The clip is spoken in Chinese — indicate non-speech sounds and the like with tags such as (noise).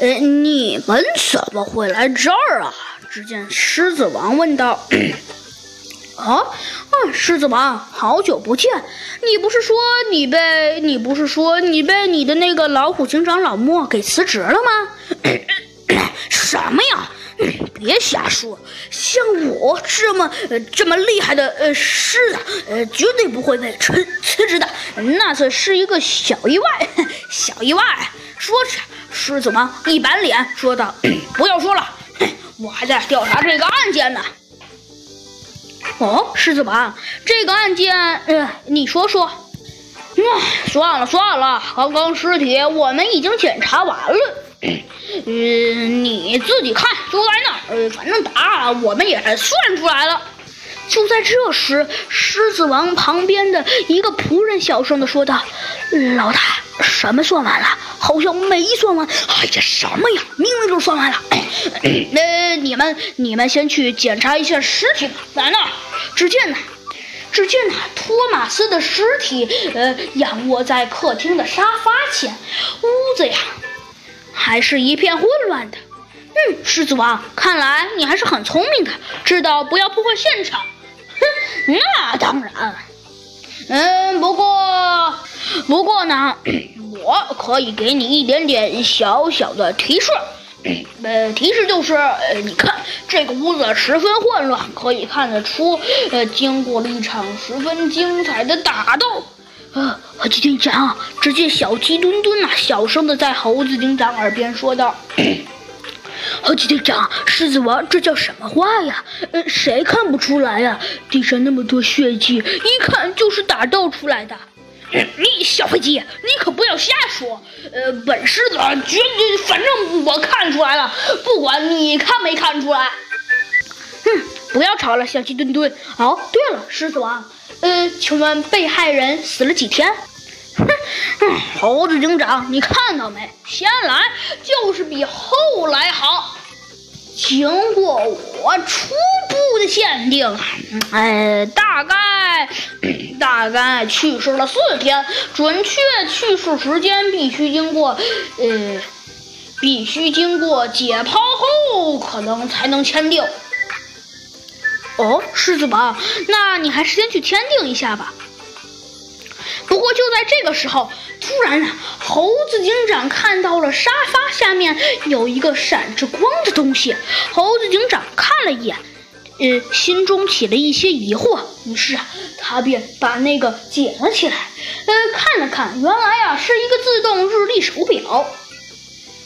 呃，你们怎么会来这儿啊？”只见狮子王问道。(coughs) 啊啊！狮子王，好久不见！你不是说你被你不是说你被你的那个老虎警长老莫给辞职了吗？(coughs) 什么呀？(coughs) 别瞎说！像我这么这么厉害的呃狮子，呃绝对不会被辞辞职的。那次是一个小意外，(laughs) 小意外。说着，狮子王一板脸说道：“ (clears throat) 不要说了，(clears throat) 我还在调查这个案件呢。”哦，狮子王，这个案件，呃，你说说。唉，算了算了，刚刚尸体我们已经检查完了。(clears throat) 嗯，你自己看，就在那反正答案我们也算出来了。就在这时，狮子王旁边的一个仆人小声的说道：“老大，什么算完了？好像没算完。哎呀，什么呀？明明就算完了。那你们，你们先去检查一下尸体吧。在那。”只见呢，只见呢，托马斯的尸体，呃，仰卧在客厅的沙发前。屋子呀，还是一片混乱的。嗯，狮子王，看来你还是很聪明的，知道不要破坏现场。那当然。嗯，不过，不过呢，(clears throat) 我可以给你一点点小小的提示。呃，提示就是，呃，你看这个屋子十分混乱，可以看得出，呃，经过了一场十分精彩的打斗。呃，猴子警长，只见小鸡墩墩呐，小声的在猴子警长耳边说道：“猴子警长，狮子王，这叫什么话呀？呃，谁看不出来呀？地上那么多血迹，一看就是打斗出来的。”你小飞机，你可不要瞎说。呃，本狮子绝对，反正我看出来了，不管你看没看出来。哼，不要吵了，小鸡墩墩。哦，对了，狮子王，呃，请问被害人死了几天？哼，猴子警长，你看到没？先来就是比。经过我初步的鉴定，哎，大概 (clears throat) 大概去世了四天，准确去世时间必须经过呃，必须经过解剖后，可能才能签订。哦，狮子王，那你还是先去签订一下吧。不过就在这个时候，突然啊，猴子警长看到了沙发下面有一个闪着光的东西。猴子警长看了一眼，呃，心中起了一些疑惑，于是啊，他便把那个捡了起来，呃，看了看，原来啊是一个自动日历手表。